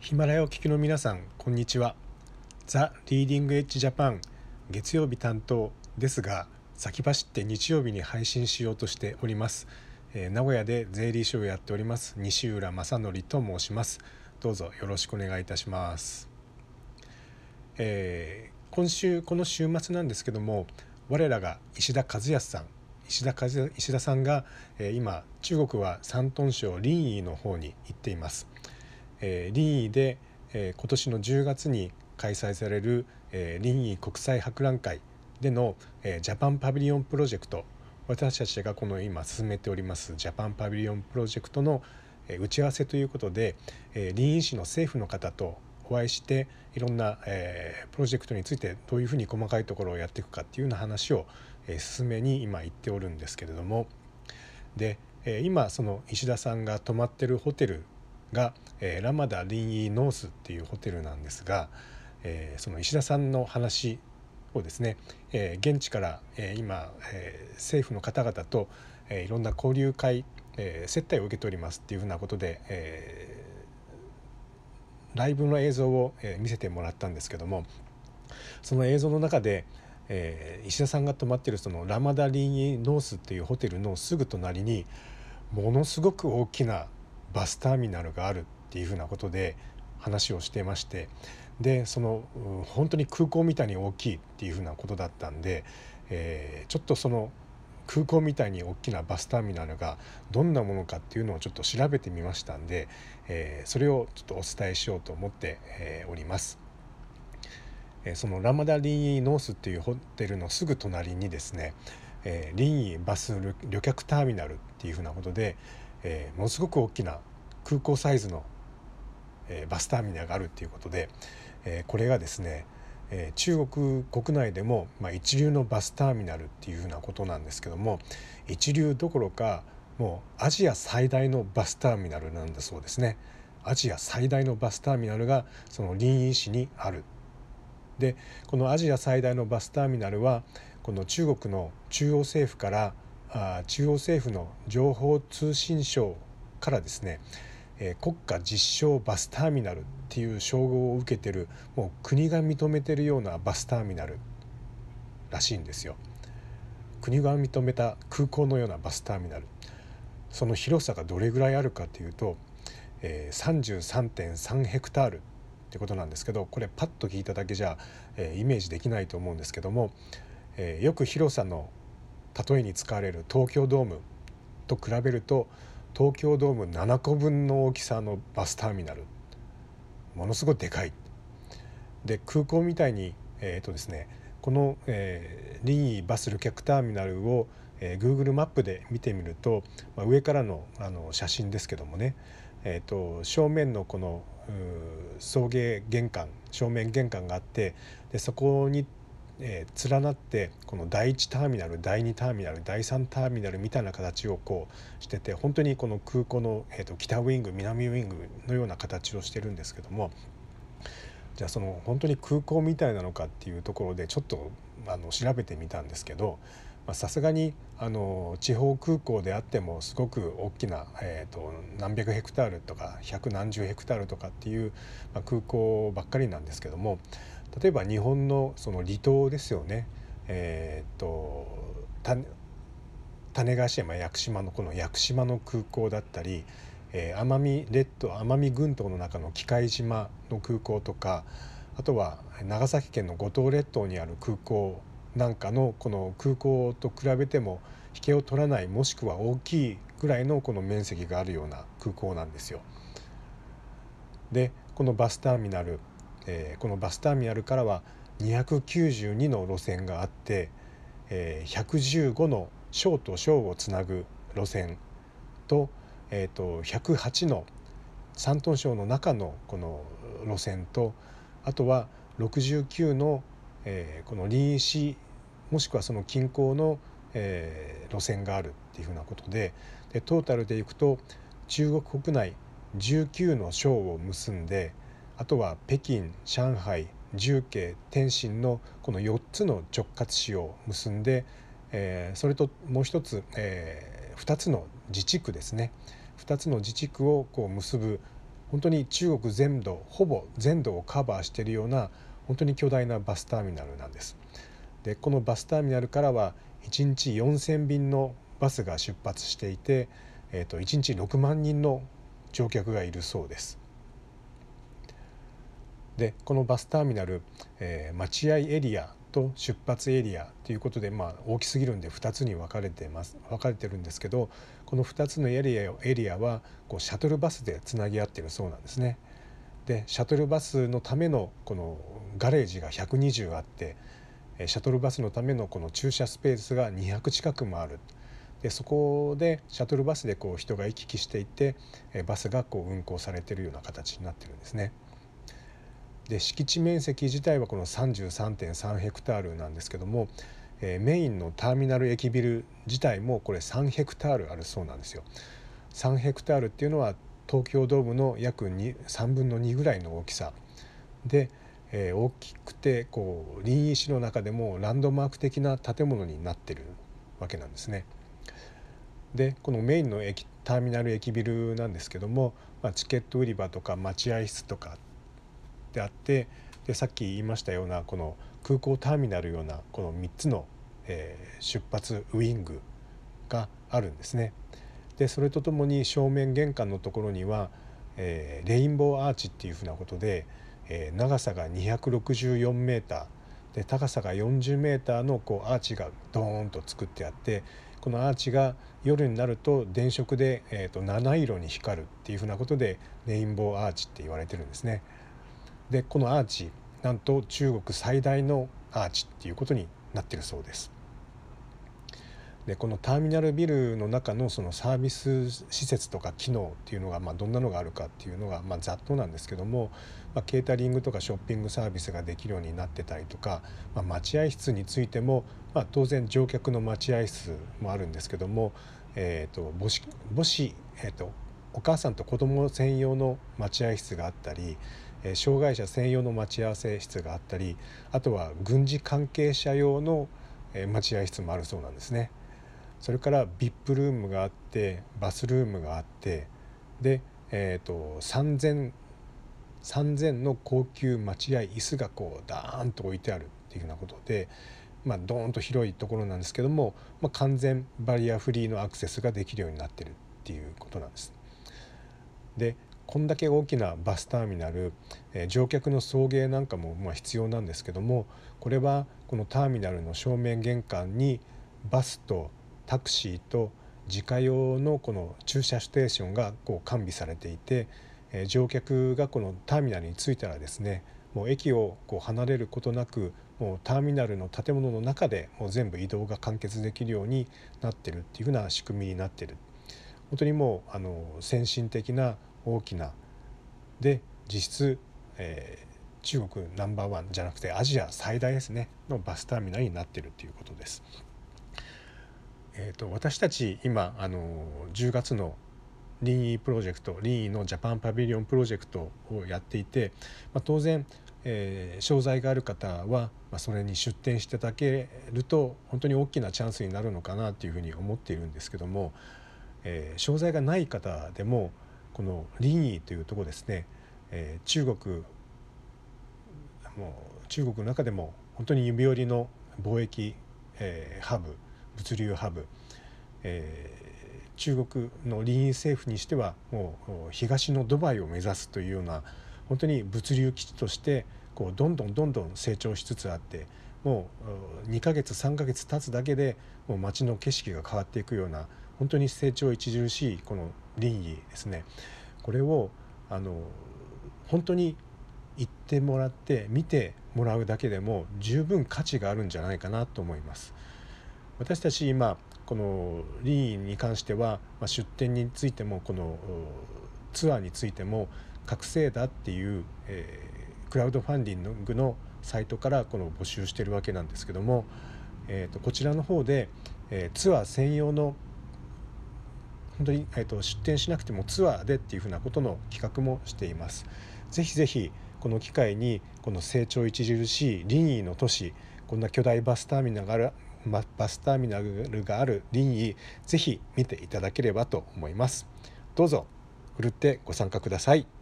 ヒマラヤを聞きの皆さんこんにちは。ザ・リーディング・エッジ・ジャパン月曜日担当ですが先走って日曜日に配信しようとしております、えー、名古屋で税理士をやっております。西浦正則と申します。どうぞよろしくお願いいたします、えー、今週この週末なんですけども我らが石田和康さん石田石田さんが、えー、今中国は山東省臨沂の方に行っています。えー、臨沂で、え、今年の10月に開催される、えー、臨沂国際博覧会での、え、ジャパンパビリオンプロジェクト。私たちがこの今進めておりますジャパンパビリオンプロジェクトの、え、打ち合わせということで、えー、臨沂市の政府の方とお会いしていろんな、え、プロジェクトについてどういうふうに細かいところをやっていくかっていうような話を、え、進めに今行っておるんですけれども。で、え、今その石田さんが泊まってるホテルが、えー、 Ramada Linyi North っていうホテルなんですが、えー、その石田さんの話をですね、えー、現地から、えー、今、えー、政府の方々と、えー、いろんな交流会、えー、接待を受けておりますっていうふうなことで、えー、ライブの映像を、えー、見せてもらったんですけどもその映像の中で、えー、石田さんが泊まってるその Ramada Linyi North っていうホテルのすぐ隣にものすごく大きなバスターミナルがあるっていうふうなことで話をしてましてでその本当に空港みたいに大きいっていうふうなことだったんで、えー、ちょっとその空港みたいに大きなバスターミナルがどんなものかっていうのをちょっと調べてみましたんで、えー、それをちょっとお伝えしようと思って、えー、おります。えー、そのラマダリンイノースっていうホテルのすぐ隣にですね、えー、リンイバス旅客ターミナルっていうふうなことで、えー、ものすごく大きな空港サイズの、えー、バスターミナルがあるっていうことで、えー、これがですね、えー、中国国内でも、まあ、一流のバスターミナルっていうふうなことなんですけども一流どころかもうアジア最大のバスターミナルなんだそうですね。アジア最大のバスターミナルがその臨沂市にある。でこのアジア最大のバスターミナルはこの中国の中央政府からあ中央政府の情報通信省からですね、え、国家実証バスターミナルっていう称号を受けてるもう国が認めてるようなバスターミナルらしいんですよ。国が認めた空港のようなバスターミナルその広さがどれぐらいあるかというと、え、33.3ヘクタールってことなんですけどこれパッと聞いただけじゃ、え、イメージできないと思うんですけども、え、よく広さの例えに使われる東京ドームと比べると東京ドーム7個分の大きさのバスターミナルものすごいでかい。で空港みたいに、えーとですね、この、えー、リーバス旅客ターミナルを、えー、Google マップで見てみると、まあ、上からのあの写真ですけどもね、えーと正面のこの送迎玄関正面玄関があってでそこにえー、連なってこの第1ターミナル第2ターミナル第3ターミナルみたいな形をこうしてて本当にこの空港の、えーと、北ウイング南ウイングのような形をしてるんですけどもじゃあその本当に空港みたいなのかっていうところでちょっとあの調べてみたんですけどさすがにあの地方空港であってもすごく大きな、えーと、何百ヘクタールとか百何十ヘクタールとかっていう、まあ、空港ばっかりなんですけども例えば日本のその離島ですよね、えーと、種子島屋久島のこの屋久島の空港だったり、えー、奄美列島奄美群島の中の喜界島の空港とかあとは長崎県の五島列島にある空港なんかのこの空港と比べても引けを取らないもしくは大きいぐらいのこの面積があるような空港なんですよ。でこのバスターミナルえー、このバスターミナルからは292の路線があって、えー、115の小と小をつなぐ路線と,、えーと、108の山東省の中のこの路線とあとは69の、えー、この臨沂市もしくはその近郊の、えー、路線があるっていうふうなことででトータルでいくと中国国内19の省を結んであとは北京上海重慶天津のこの4つの直轄市を結んで、えー、それともう一つ、えー、2つの自治区ですね2つの自治区をこう結ぶ、本当に中国全土ほぼ全土をカバーしているような本当に巨大なバスターミナルなんです。でこのバスターミナルからは1日4,000便のバスが出発していて、えー、と1日6万人の乗客がいるそうです。でこのバスターミナル、えー、待合エリアと出発エリアということで、まあ、大きすぎるんで2つに分かれてます分かれてるんですけどこの2つのエリアエリアはこうシャトルバスでつなぎ合ってるそうなんですね。でシャトルバスのためのこのガレージが120あってシャトルバスのためのこの駐車スペースが200近くもあるでそこでシャトルバスでこう人が行き来していてバスがこう運行されてるような形になってるんですね。で敷地面積自体はこの33.3ヘクタールなんですけども、えー、メインのターミナル駅ビル自体もこれ3ヘクタールあるそうなんですよ。3ヘクタールっていうのは東京ドームの約3分の2ぐらいの大きさで、えー、大きくてこう臨沂市の中でもランドマーク的な建物になってるわけなんですね。でこのメインの駅ターミナル駅ビルなんですけども、まあ、チケット売り場とか待合室とかであってでさっき言いましたようなこの空港ターミナルようなこの3つの、えー、出発ウイングがあるんですね。でそれとともに正面玄関のところには、えー、レインボーアーチっていうふうなことで、えー、長さが264メーターで高さが40メーターのこうアーチがドーンと作ってあってこのアーチが夜になると電飾で、えー、と七色に光るっていうふうなことでレインボーアーチって言われてるんですね。でこのアーチなんと中国最大のアーチっていうことになってるそうです。でこのターミナルビルの中のそのサービス施設とか機能っていうのが、まあ、どんなのがあるかっていうのが、まあ、ざっとなんですけども、まあ、ケータリングとかショッピングサービスができるようになってたりとか、まあ、待合室についても、まあ、当然乗客の待合室もあるんですけども、えーと、母子母子、えーとお母さんと子供専用の待合室があったり障害者専用の待ち合わせ室があったりあとは軍事関係者用の待合室もあるそうなんですね。それから VIP ルームがあってバスルームがあってで、えーと、3,000 3,000の高級待合椅子がこうダーンと置いてあるっていうふうなことで、まあ、ドーンと広いところなんですけども、まあ、完全バリアフリーのアクセスができるようになってるっていうことなんです。でこんだけ大きなバスターミナル、え乗客の送迎なんかもま必要なんですけどもこれはこのターミナルの正面玄関にバスとタクシーと自家用のこの駐車ステーションがこう完備されていて、え乗客がこのターミナルに着いたらですねもう駅をこう離れることなくもうターミナルの建物の中でもう全部移動が完結できるようになってるっていうふうな仕組みになってる。本当にもうあの先進的な大きなで実質、えー、中国ナンバーワンじゃなくてアジア最大ですねのバスターミナルになってるということです。えーと、私たち今あの10月のリンイプロジェクトリンイのジャパンパビリオンプロジェクトをやっていて、まあ、当然、えー、商材がある方は、まあ、それに出展していただけると本当に大きなチャンスになるのかなというふうに思っているんですけども、えー、商材がない方でもこの林沂というとこですね、えー、中国もう中国の中でも本当に指折りの貿易、えー、ハブ物流ハブ、えー、中国の林沂政府にしてはもう東のドバイを目指すというような本当に物流基地としてこうどんどんどんどん成長しつつあってもう2ヶ月3ヶ月経つだけでもう街の景色が変わっていくような本当に成長著しいこの林沂ですねこれをあの本当に言ってもらって見てもらうだけでも十分価値があるんじゃないかなと思います。私たち今この林沂に関しては、まあ、出店についてもこのツアーについても覚醒だっていう、えー、クラウドファンディングのサイトからこの募集してるわけなんですけども、えー、とこちらの方で、えー、ツアー専用の本当に、えー、と出店しなくてもツアーでっていうふうなことの企画もしています。ぜひぜひこの機会にこの成長著しいリニーの都市こんな巨大バスターミナルがあるバスターミナルがあるリニーぜひ見ていただければと思います。どうぞふるってご参加ください。